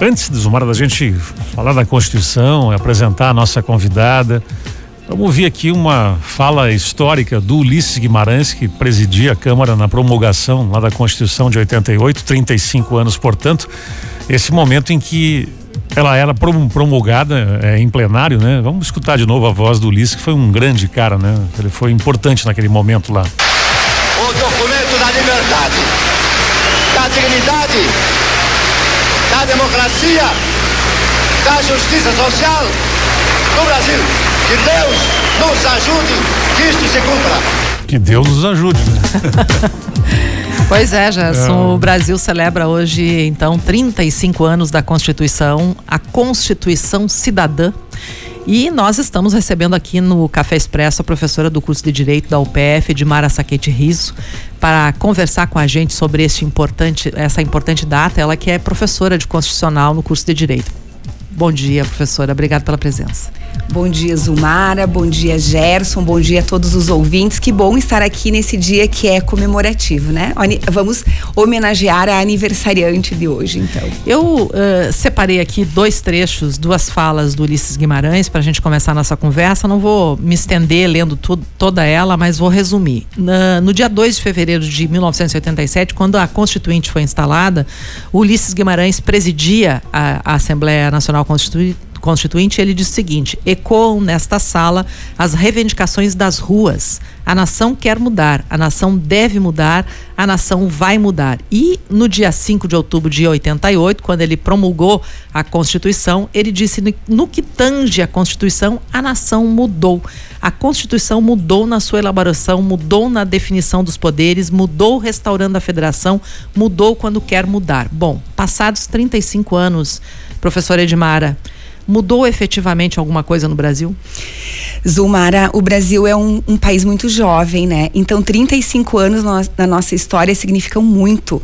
Antes, Zumara, da gente falar da Constituição, apresentar a nossa convidada, vamos ouvir aqui uma fala histórica do Ulisses Guimarães, que presidia a Câmara na promulgação lá da Constituição de 88, 35 anos, portanto, esse momento em que ela era promulgada é, em plenário, né? Vamos escutar de novo a voz do Ulisses, que foi um grande cara, né? Ele foi importante naquele momento lá. O documento da liberdade, da dignidade da democracia, da justiça social no Brasil. Que Deus nos ajude que isto se cumpra. Que Deus nos ajude. Né? Pois é, Gerson. É. O Brasil celebra hoje, então, 35 anos da Constituição, a Constituição Cidadã. E nós estamos recebendo aqui no Café Expresso a professora do curso de Direito da UPF, Edmara Saquete Riso, para conversar com a gente sobre este importante, essa importante data. Ela que é professora de Constitucional no curso de Direito. Bom dia, professora. Obrigada pela presença. Bom dia, Zumara. Bom dia, Gerson. Bom dia a todos os ouvintes. Que bom estar aqui nesse dia que é comemorativo, né? Vamos homenagear a aniversariante de hoje, então. Eu uh, separei aqui dois trechos, duas falas do Ulisses Guimarães para a gente começar a nossa conversa. Não vou me estender lendo tudo, toda ela, mas vou resumir. Na, no dia 2 de fevereiro de 1987, quando a Constituinte foi instalada, Ulisses Guimarães presidia a, a Assembleia Nacional Constituinte Constituinte, ele diz o seguinte: ecoam nesta sala as reivindicações das ruas. A nação quer mudar, a nação deve mudar, a nação vai mudar. E no dia 5 de outubro de 88, quando ele promulgou a Constituição, ele disse: no que tange a Constituição, a nação mudou. A Constituição mudou na sua elaboração, mudou na definição dos poderes, mudou restaurando a federação, mudou quando quer mudar. Bom, passados 35 anos, professora Edmara, Mudou efetivamente alguma coisa no Brasil? Zulmara, o Brasil é um, um país muito jovem, né? Então, 35 anos no, na nossa história significam muito.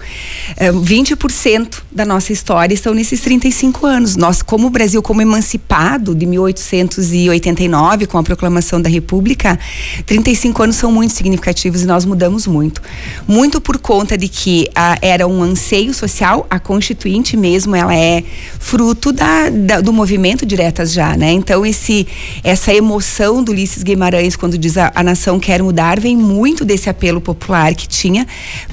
É, 20% da nossa história estão nesses 35 anos. Nós, como o Brasil, como emancipado de 1889, com a proclamação da República, 35 anos são muito significativos e nós mudamos muito. Muito por conta de que a, era um anseio social, a Constituinte mesmo, ela é fruto da, da do movimento diretas já, né? Então esse essa emoção do Ulisses Guimarães quando diz a, a nação quer mudar vem muito desse apelo popular que tinha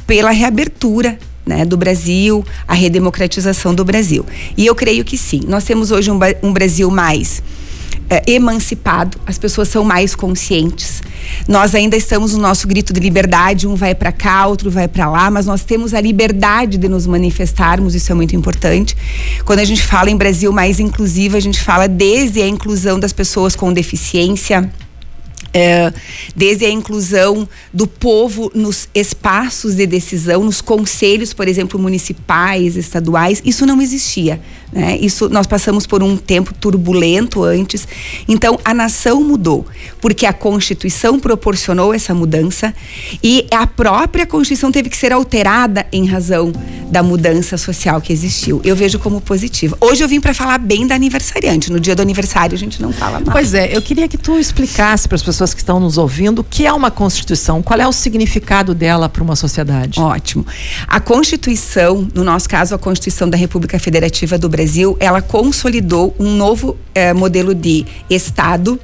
pela reabertura né, do Brasil, a redemocratização do Brasil. E eu creio que sim. Nós temos hoje um, um Brasil mais é, emancipado, as pessoas são mais conscientes. Nós ainda estamos no nosso grito de liberdade, um vai para cá, outro vai para lá, mas nós temos a liberdade de nos manifestarmos, isso é muito importante. Quando a gente fala em Brasil mais inclusivo, a gente fala desde a inclusão das pessoas com deficiência, é, desde a inclusão do povo nos espaços de decisão, nos conselhos, por exemplo, municipais, estaduais, isso não existia. Né? Isso nós passamos por um tempo turbulento antes. Então a nação mudou, porque a Constituição proporcionou essa mudança e a própria Constituição teve que ser alterada em razão da mudança social que existiu. Eu vejo como positiva. Hoje eu vim para falar bem da aniversariante. No dia do aniversário a gente não fala mais. Pois é, eu queria que tu explicasse para as pessoas que estão nos ouvindo o que é uma Constituição, qual é o significado dela para uma sociedade. Ótimo. A Constituição, no nosso caso a Constituição da República Federativa do Brasil, ela consolidou um novo eh, modelo de Estado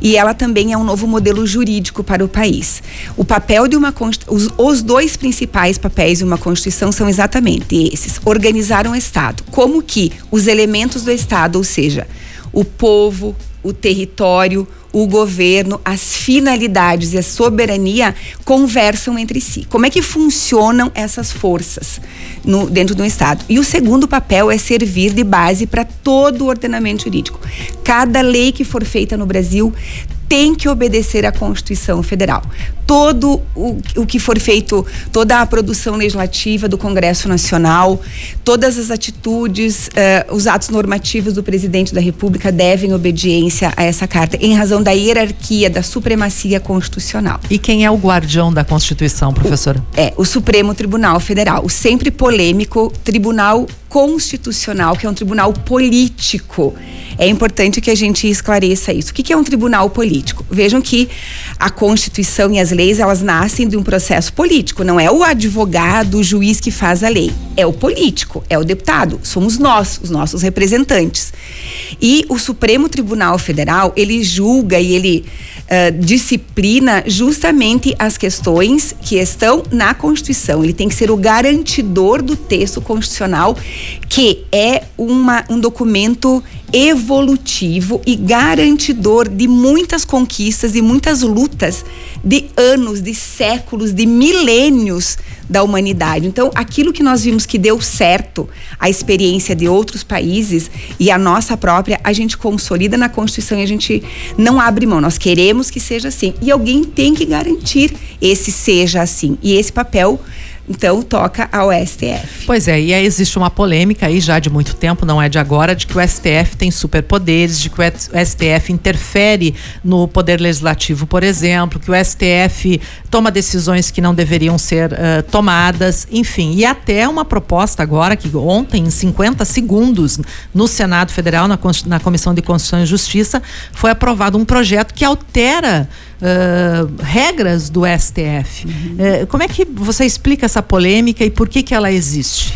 e ela também é um novo modelo jurídico para o país. O papel de uma os, os dois principais papéis de uma Constituição são exatamente esses: organizar um Estado, como que os elementos do Estado, ou seja, o povo, o território, o governo, as finalidades e a soberania conversam entre si. Como é que funcionam essas forças no, dentro do Estado? E o segundo papel é servir de base para todo o ordenamento jurídico. Cada lei que for feita no Brasil tem que obedecer à Constituição Federal. Todo o, o que for feito, toda a produção legislativa do Congresso Nacional, todas as atitudes, uh, os atos normativos do presidente da República devem obediência a essa carta, em razão da hierarquia, da supremacia constitucional. E quem é o guardião da Constituição, professora? O, é, o Supremo Tribunal Federal, o sempre polêmico Tribunal constitucional, que é um tribunal político. É importante que a gente esclareça isso. O que é um tribunal político? Vejam que a Constituição e as leis, elas nascem de um processo político. Não é o advogado, o juiz que faz a lei. É o político, é o deputado. Somos nós, os nossos representantes. E o Supremo Tribunal Federal, ele julga e ele uh, disciplina justamente as questões que estão na Constituição. Ele tem que ser o garantidor do texto constitucional, que é uma, um documento evolutivo e garantidor de muitas conquistas e muitas lutas de anos, de séculos, de milênios da humanidade. Então, aquilo que nós vimos que deu certo, a experiência de outros países e a nossa própria, a gente consolida na Constituição e a gente não abre mão. Nós queremos que seja assim. E alguém tem que garantir esse seja assim. E esse papel então toca ao STF. Pois é, e aí existe uma polêmica aí já de muito tempo, não é de agora, de que o STF tem superpoderes, de que o STF interfere no poder legislativo, por exemplo, que o STF toma decisões que não deveriam ser uh, tomadas, enfim. E até uma proposta agora, que ontem, em 50 segundos, no Senado Federal, na, na Comissão de Constituição e Justiça, foi aprovado um projeto que altera uh, regras do STF. Uhum. Uh, como é que você explica essa polêmica e por que, que ela existe?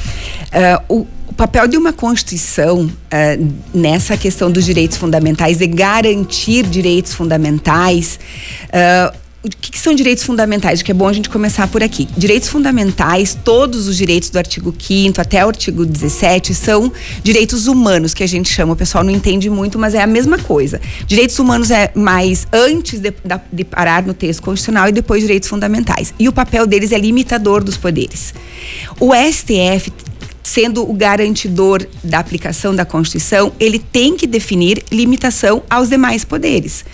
Uh, o, papel de uma Constituição uh, nessa questão dos direitos fundamentais, de garantir direitos fundamentais, uh, o que, que, são direitos fundamentais? Que é bom a gente começar por aqui. Direitos fundamentais, todos os direitos do artigo 5 até o artigo 17 são direitos humanos, que a gente chama. O pessoal não entende muito, mas é a mesma coisa. Direitos humanos é mais antes de, de parar no texto constitucional e depois direitos fundamentais. E o papel deles é limitador dos poderes. O STF sendo o garantidor da aplicação da Constituição, ele tem que definir limitação aos demais poderes.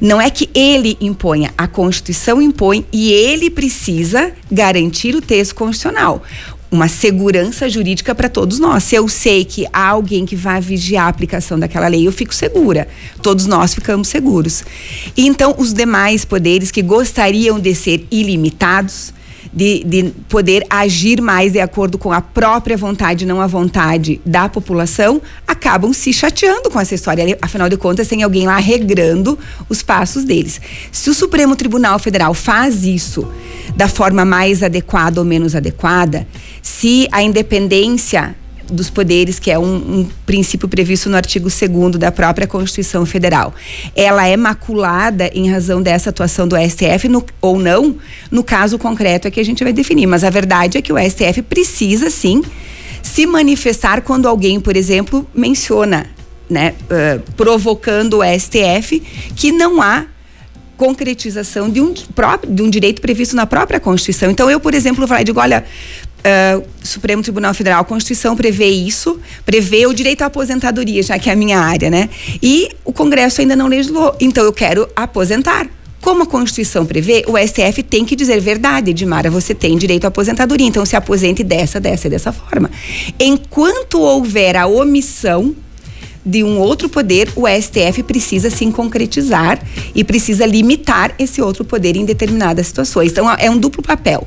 Não é que ele imponha, a Constituição impõe e ele precisa garantir o texto constitucional uma segurança jurídica para todos nós. Se eu sei que há alguém que vai vigiar a aplicação daquela lei, eu fico segura. Todos nós ficamos seguros. E então, os demais poderes que gostariam de ser ilimitados, de, de poder agir mais de acordo com a própria vontade, não a vontade da população, acabam se chateando com essa história. Afinal de contas, tem alguém lá regrando os passos deles. Se o Supremo Tribunal Federal faz isso da forma mais adequada ou menos adequada, se a independência dos poderes, que é um, um princípio previsto no artigo 2 da própria Constituição Federal. Ela é maculada em razão dessa atuação do STF no, ou não, no caso concreto é que a gente vai definir. Mas a verdade é que o STF precisa sim se manifestar quando alguém, por exemplo, menciona, né, uh, provocando o STF, que não há concretização de um, próprio, de um direito previsto na própria Constituição. Então, eu, por exemplo, e digo: olha, Uh, Supremo Tribunal Federal, a Constituição prevê isso, prevê o direito à aposentadoria, já que é a minha área, né? E o Congresso ainda não legislou. Então eu quero aposentar. Como a Constituição prevê, o STF tem que dizer verdade, Edmara, você tem direito à aposentadoria, então se aposente dessa, dessa e dessa forma. Enquanto houver a omissão de um outro poder, o STF precisa se concretizar e precisa limitar esse outro poder em determinadas situações. Então, é um duplo papel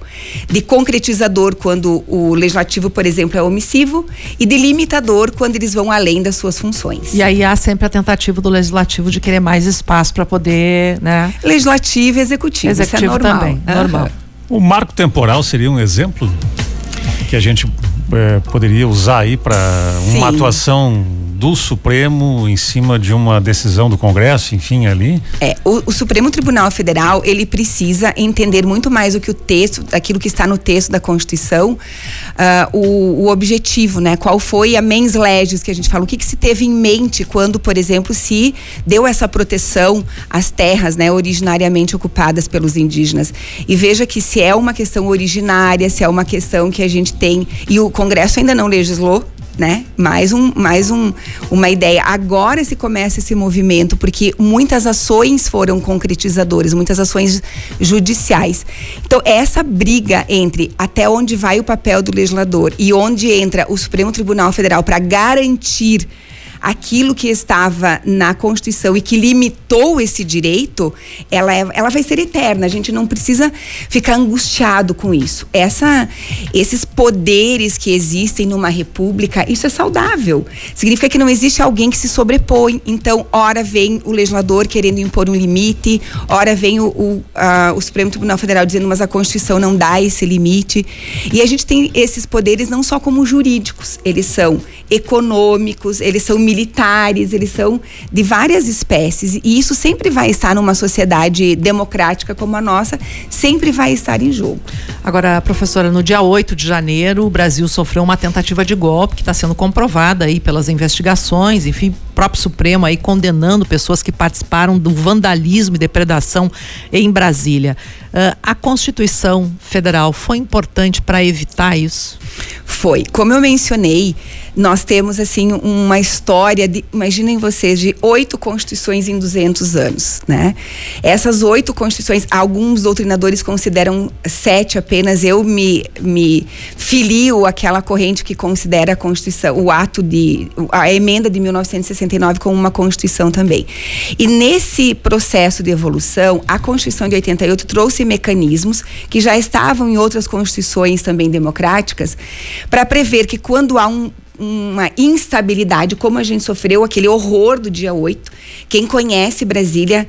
de concretizador quando o legislativo, por exemplo, é omissivo e de limitador quando eles vão além das suas funções. E aí há sempre a tentativa do legislativo de querer mais espaço para poder, né? Legislativo e executivo, executivo isso é normal. também, uhum. normal. O marco temporal seria um exemplo que a gente é, poderia usar aí para uma atuação do Supremo em cima de uma decisão do Congresso, enfim, ali? É, o, o, Supremo Tribunal Federal, ele precisa entender muito mais do que o texto, aquilo que está no texto da Constituição, uh, o, o, objetivo, né? Qual foi a mens legis que a gente fala, o que, que se teve em mente quando, por exemplo, se deu essa proteção às terras, né, originariamente ocupadas pelos indígenas. E veja que se é uma questão originária, se é uma questão que a gente tem, e o Congresso ainda não legislou, né? Mais um, mais um, uma ideia. Agora se começa esse movimento porque muitas ações foram concretizadoras, muitas ações judiciais. Então essa briga entre até onde vai o papel do legislador e onde entra o Supremo Tribunal Federal para garantir aquilo que estava na Constituição e que limitou esse direito, ela, é, ela vai ser eterna. A gente não precisa ficar angustiado com isso. Essa, esses poderes que existem numa república, isso é saudável. Significa que não existe alguém que se sobrepõe. Então, ora vem o legislador querendo impor um limite, ora vem o, o, o Supremo Tribunal Federal dizendo, mas a Constituição não dá esse limite. E a gente tem esses poderes não só como jurídicos, eles são econômicos, eles são militares, eles são de várias espécies. E isso sempre vai estar numa sociedade democrática como a nossa, sempre vai estar em jogo. Agora, professora, no dia 8 de janeiro, o Brasil sofreu uma tentativa de golpe que está sendo comprovada aí pelas investigações, enfim, próprio Supremo aí condenando pessoas que participaram do vandalismo e depredação em Brasília. Uh, a Constituição Federal foi importante para evitar isso? Foi. Como eu mencionei, nós temos assim uma história de, imaginem vocês, de oito constituições em 200 anos, né? Essas oito constituições, alguns doutrinadores consideram sete apenas. Eu me, me filio àquela corrente que considera a Constituição, o ato de a emenda de 1969 como uma Constituição também. E nesse processo de evolução, a Constituição de 88 trouxe mecanismos que já estavam em outras constituições também democráticas para prever que quando há um uma instabilidade, como a gente sofreu aquele horror do dia 8. Quem conhece Brasília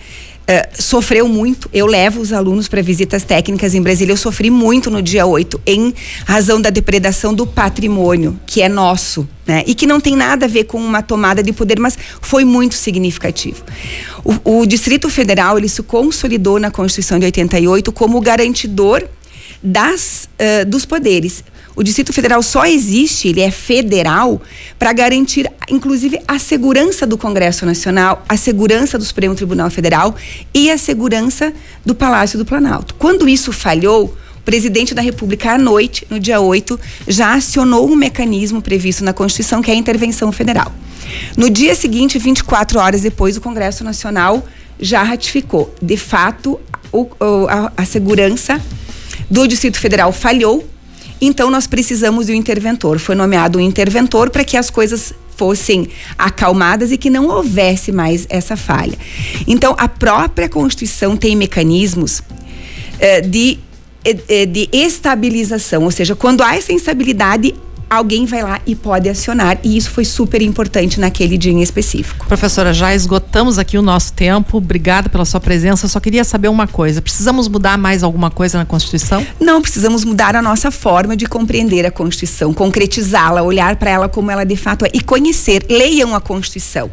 uh, sofreu muito. Eu levo os alunos para visitas técnicas em Brasília. Eu sofri muito no dia 8, em razão da depredação do patrimônio, que é nosso. Né? E que não tem nada a ver com uma tomada de poder, mas foi muito significativo. O, o Distrito Federal ele se consolidou na Constituição de 88 como garantidor das, uh, dos poderes o Distrito Federal só existe, ele é federal, para garantir, inclusive, a segurança do Congresso Nacional, a segurança do Supremo Tribunal Federal e a segurança do Palácio do Planalto. Quando isso falhou, o presidente da República, à noite, no dia 8, já acionou um mecanismo previsto na Constituição, que é a intervenção federal. No dia seguinte, 24 horas depois, o Congresso Nacional já ratificou. De fato, o, a, a segurança do Distrito Federal falhou então nós precisamos de um interventor. Foi nomeado um interventor para que as coisas fossem acalmadas e que não houvesse mais essa falha. Então a própria Constituição tem mecanismos eh, de, eh, de estabilização, ou seja, quando há essa instabilidade, alguém vai lá e pode acionar. E isso foi super importante naquele dia em específico. Professora, já esgotamos aqui o nosso tempo. Obrigada pela sua presença. Só queria saber uma coisa: precisamos mudar mais alguma coisa na Constituição? Não, precisamos mudar a nossa forma de compreender a Constituição, concretizá-la, olhar para ela como ela de fato é e conhecer. Leiam a Constituição.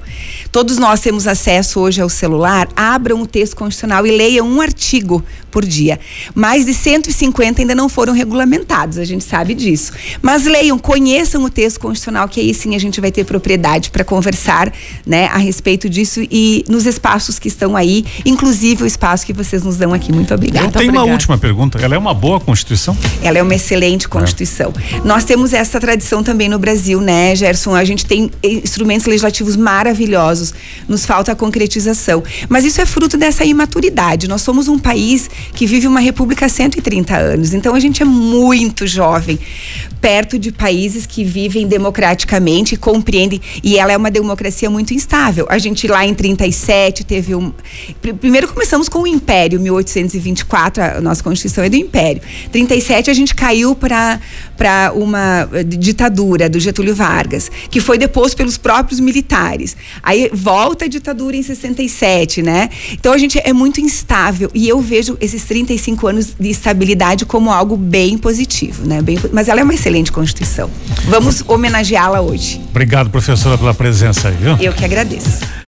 Todos nós temos acesso hoje ao celular. Abram o texto constitucional e leiam um artigo por dia. Mais de 150 ainda não foram regulamentados, a gente sabe disso. Mas leiam, conheçam o texto constitucional, que aí sim a gente vai ter propriedade para conversar né, a respeito disso e nos espaços que estão aí, inclusive o espaço que vocês nos dão aqui. Muito obrigada. Eu tenho uma última pergunta. Ela é uma boa Constituição? Ela é uma excelente Constituição. É. Nós temos essa tradição também no Brasil, né, Gerson? A gente tem instrumentos legislativos maravilhosos, nos falta a concretização. Mas isso é fruto dessa imaturidade. Nós somos um país que vive uma república há 130 anos. Então a gente é muito jovem, perto de países que vivem democraticamente e compreendem. E ela é uma democracia muito instável. A gente lá em 37 teve um. Primeiro começamos com o Império, 1824, a nossa Constituição é do Império. 37 a gente caiu para uma ditadura do Getúlio Vargas, que foi deposto pelos próprios militares. Aí volta a ditadura em 67, né? Então a gente é muito instável. E eu vejo esses 35 anos de estabilidade como algo bem positivo, né? Bem, mas ela é uma excelente Constituição. Vamos homenageá-la hoje. Obrigado, professora, pela presença aí, viu? Eu que agradeço.